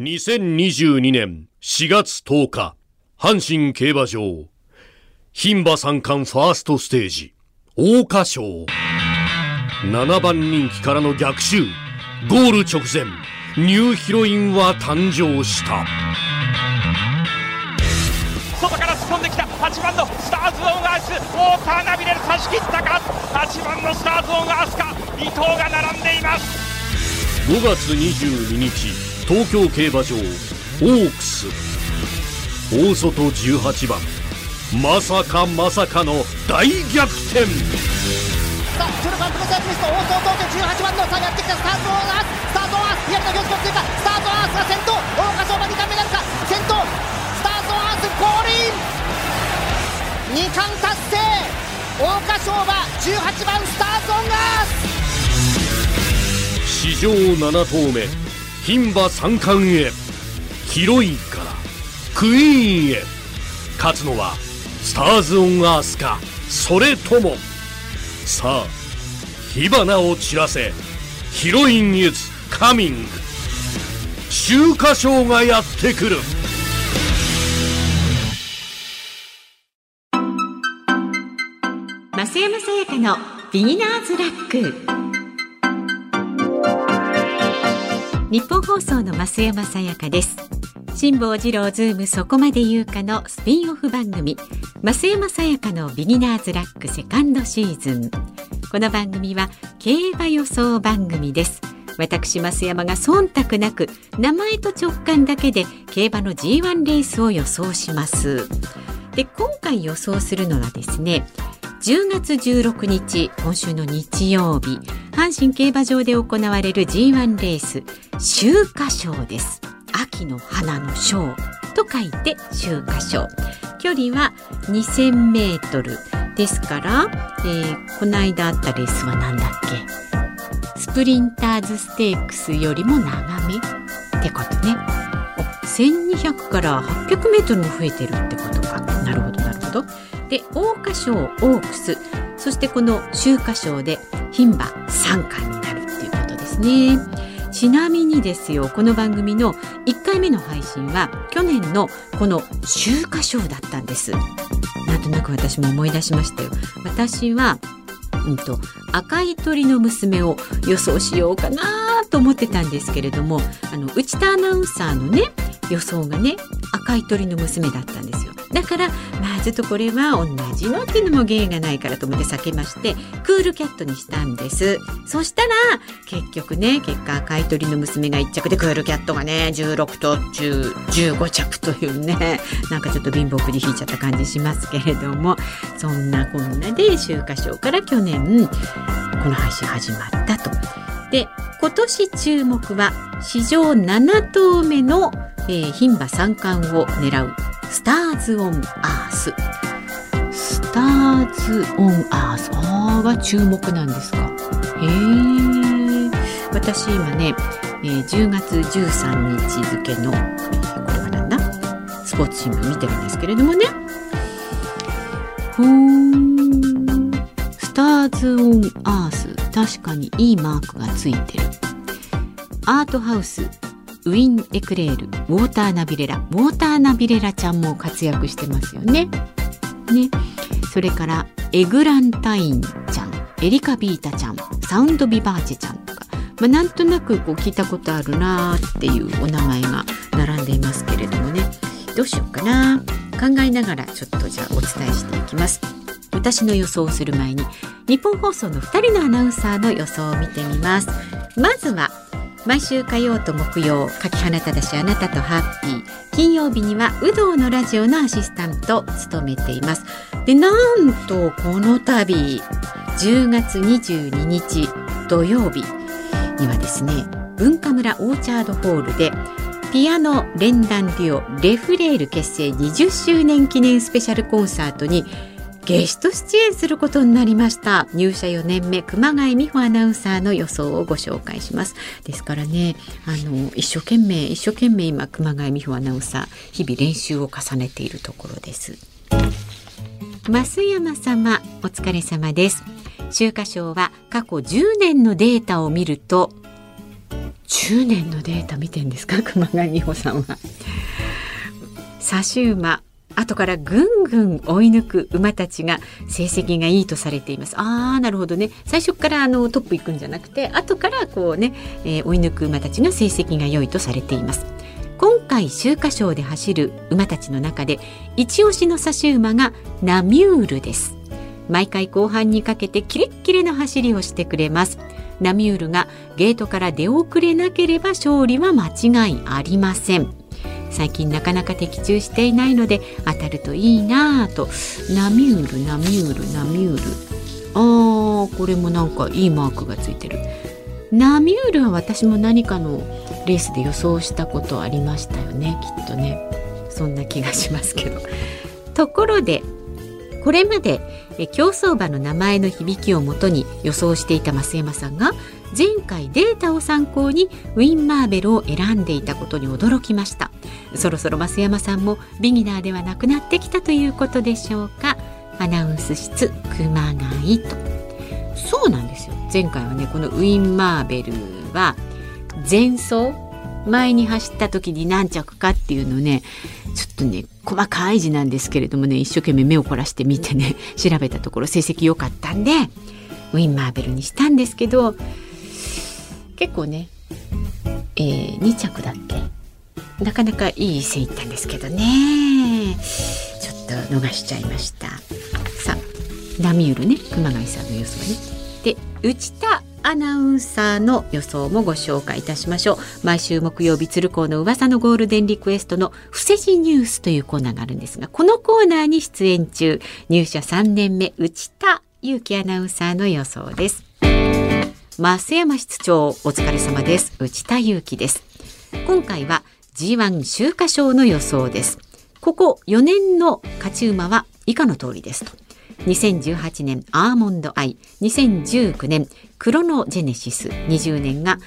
2022年4月10日、阪神競馬場、牝馬三冠ファーストステージ、桜花賞。7番人気からの逆襲、ゴール直前、ニューヒロインは誕生した。外から突っ込んできた8番のスターズ・オン・アースウォーターナビレル差し切ったか？8番のスターズ・オン・アースか伊藤が並んでいます5月22日東京競馬場オークス。大外18番。まさかまさかの大逆転。さあ中路パンプのサービスと大外18番のさあやってきたスタートアーススタートアース左の表示通過スタートアースが先頭大岡賞馬2冠目なるか先頭スタートアース降臨2冠達成大岡賞馬18番スタートアース。史上7頭目牝馬三冠へヒロインからクイーンへ。勝つのはスターズ・オン・アースかそれとも。さあ火花を散らせヒロイン・イズ・カミング。秋華賞がやってくる。増山さやかのビギナーズラック。日本放送の増山さやかです。辛坊治郎ズームそこまで言うかのスピンオフ番組。増山さやかのビギナーズラックセカンドシーズン。この番組は競馬予想番組です。私増山が忖度なく名前と直感だけで競馬の G1 レースを予想します。で今回予想するのはですね10月16日今週の日曜日阪神競馬場で行われる G1 レース秋華賞です。秋の花の賞と書いて秋華賞。距離は2000メートル。ですから、えー、この間あったレースは何だっけ？スプリンターズステークスよりも長め。ってことね。1200から800メートルも増えてるってことか。なるほどなるほど。で桜花賞オークス。そしてこの秋華賞で牝馬3冠になるっていうことですね。ちなみにですよこの番組の1回目の配信は去年のこの秋華賞だったんです。なんとなく私も思い出しましたよ。私はうんと、赤い鳥の娘を予想しようかなと思ってたんですけれどもあの内田アナウンサーのね予想がね赤い鳥の娘だったんですよだからまあちょっとこれは同じのっていうのも芸がないからと思って避けましてクールキャットにしたんですそしたら結局ね結果赤い鳥の娘が1着でクールキャットがね16と10 15着というね なんかちょっと貧乏くじ引いちゃった感じしますけれどもそんなこんなで秋華賞から去年この配信始まったと。で今年注目は史上7頭目のえ、牝馬三冠を狙うスターズ・オン・アース。スターズ・オン・アース。あーが注目なんですか。へえ私今ね、えー、10月13日付の、これはなんだ？スポーツ新聞見てるんですけれどもね。ほーん。スターズ・オン・アース。確かにいいマークがついてる。アートハウス。ウィン・エクレールウォーターナビレラ。ウォーターナビレラちゃんも活躍してますよね。ね。それからエグランタインちゃん。エリカビータちゃん。サウンドビバーチェちゃんとか、まあ、なんとなくこう聞いたことあるなっていうお名前が並んでいますけれどもね。どうしようかな。考えながらちょっとじゃあお伝えしていきます。私の予想をする前に日本放送の2人のアナウンサーの予想を見てみます。まずは毎週火曜と木曜柿花ただしあなたとハッピー。金曜日には有働のラジオのアシスタントを務めています。でなんとこの度10月22日土曜日にはですね文化村オーチャードホールでピアノ連弾デュオレフレール結成20周年記念スペシャルコンサートにゲスト出演することになりました。入社4年目熊谷美穂アナウンサーの予想をご紹介します。ですからねあの一生懸命一生懸命今熊谷美穂アナウンサー日々練習を重ねているところです。増山様お疲れ様です。秋華賞は過去10年のデータを見ると10年のデータ見てんですか？熊谷美穂さんは。差し馬後からぐんぐん追い抜く馬たちが成績がいいとされています。あーなるほどね。最初からあのトップ行くんじゃなくて後からこうね、えー、追い抜く馬たちが成績が良いとされています。今回秋華賞で走る馬たちの中で一押しの差し馬がナミュールです。毎回後半にかけてキレッキレの走りをしてくれます。ナミュールがゲートから出遅れなければ勝利は間違いありません。最近なかなか的中していないので当たるといいなぁと。ナミュールナミュールナミュール。あーこれもなんかいいマークがついてる。ナミュールは私も何かのレースで予想したことありましたよねきっとね。そんな気がしますけど。ところでこれまで競走馬の名前の響きをもとに予想していた増山さんが前回データを参考にウィン・マーベルを選んでいたことに驚きました。そろそろ増山さんもビギナーではなくなってきたということでしょうか。アナウンス室熊谷と。そうなんですよ。前回はねこのウィン・マーベルは前走前に走った時に何着かっていうのねちょっとね細かい字なんですけれどもね一生懸命目を凝らして見てね調べたところ成績良かったんでウィン・マーベルにしたんですけど結構ね、えー、2着だっけ？なかなかいい線いったんですけどね。ちょっと逃しちゃいました。さあナミュールね。熊谷さんの予想ね。で内田アナウンサーの予想もご紹介いたしましょう。毎週木曜日鶴光の噂のゴールデンリクエストの伏せ字ニュースというコーナーがあるんですがこのコーナーに出演中。入社3年目内田祐樹アナウンサーの予想です。増山室長お疲れ様です。内田祐樹です。今回は G1 秋華賞の予想です。ここ4年の勝ち馬は以下の通りですと。2018年アーモンドアイ。2019年クロノジェネシス。20年が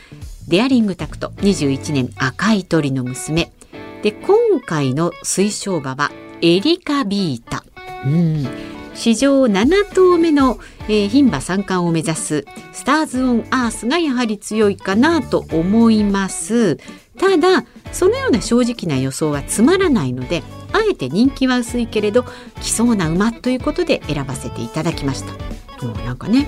デアリングタクト。21年赤い鳥の娘。で今回の推奨馬はエリカビータ。うん。史上7頭目の、えー、牝馬三冠を目指すスターズ・オン・アースがやはり強いかなと思います。ただそのような正直な予想はつまらないのであえて人気は薄いけれど来そうな馬ということで選ばせていただきました。もうなんかね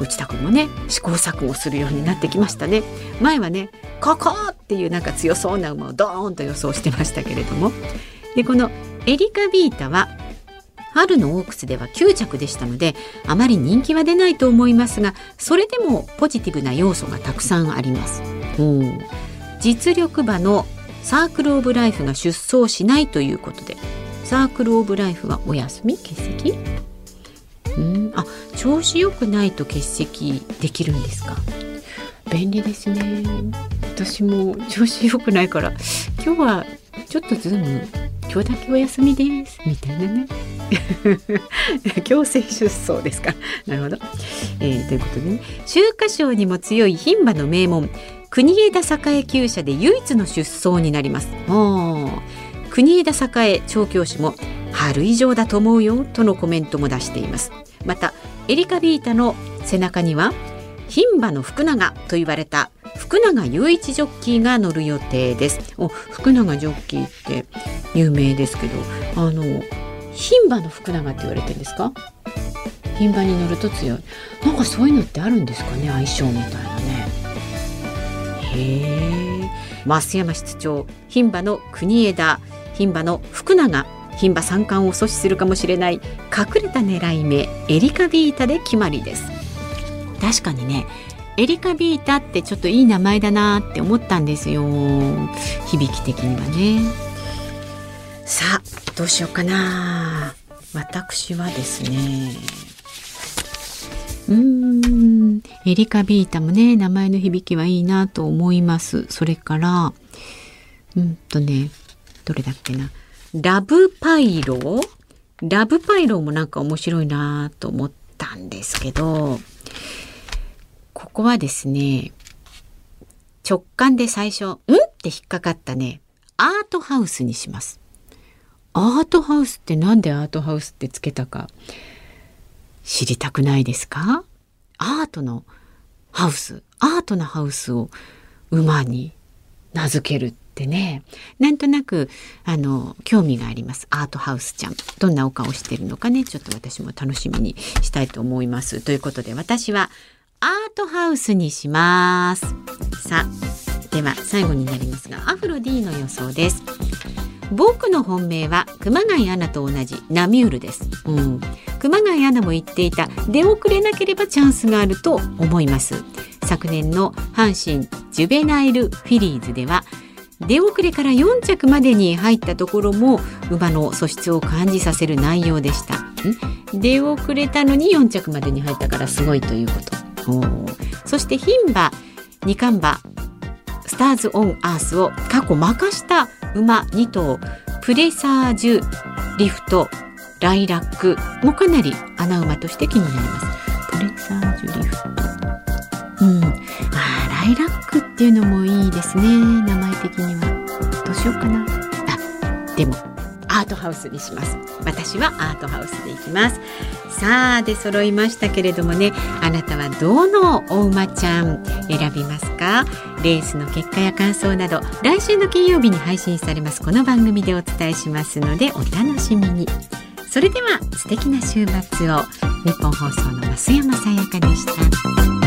内田君もね試行錯誤するようになってきましたね。前はねここっていうなんか強そうな馬をドーンと予想してましたけれども。でこのエリカビータは春のオークスでは9着でしたのであまり人気は出ないと思いますがそれでもポジティブな要素がたくさんあります。実力馬のサークル・オブ・ライフが出走しないということでサークル・オブ・ライフはお休み欠席？うん。あ調子良くないと欠席できるんですか？便利ですね。私も調子良くないから今日はちょっとズーム今日だけお休みです。みたいなね。強制出走ですか。なるほど、えー、ということでね。秋華賞にも強い牝馬の名門国枝栄厩舎で唯一の出走になります。国枝栄調教師も春以上だと思うよとのコメントも出しています。またエリカビータの背中には牝馬の福永と言われた福永雄一ジョッキーが乗る予定です。お福永ジョッキーって有名ですけどあの牝馬の福永って言われてるんですか？牝馬に乗ると強い。なんかそういうのってあるんですかね？相性みたいなね。へえ増山室長牝馬の国枝。牝馬の福永。牝馬三冠を阻止するかもしれない。隠れた狙い目エリカビータで決まりです。確かにね。エリカビータってちょっといい名前だなって思ったんですよ。響き的にはね。さあどうしようかな。私はですね。うーん。エリカビータもね名前の響きはいいなと思います。それからうんとねどれだっけな。ラブパイロ？ラブパイロもなんか面白いなと思ったんですけどここはですね直感で最初「ん?」って引っかかったね。アートハウスにします。アートハウスってなんでアートハウスってつけたか知りたくないですか？アートのハウスアートなハウスを馬に名付けるってね。なんとなくあの興味があります。アートハウスちゃん。どんなお顔してるのかね。ちょっと私も楽しみにしたいと思います。ということで私はアートハウスにします。さあでは最後になりますがアフロ D の予想です。僕の本命は熊谷アナと同じナミュールです、うん、熊谷アナも言っていた出遅れなければチャンスがあると思います。昨年の阪神ジュベナイルフィリーズでは出遅れから4着までに入ったところも馬の素質を感じさせる内容でした。出遅れたのに4着までに入ったからすごいということ。そして牝馬二冠馬スターズ・オン・アースを過去負かした馬2頭プレサージュリフトライラックもかなり穴馬として気になります。プレサージュリフト。うん。あライラックっていうのもいいですね。名前的には。どうしようかな。あでも。アートハウスにします。私はアートハウスでいきます。さあで揃いましたけれどもね。あなたはどのお馬ちゃん選びますか？レースの結果や感想など来週の金曜日に配信されます。この番組でお伝えしますのでお楽しみに。それでは素敵な週末を。日本放送の増山さやかでした。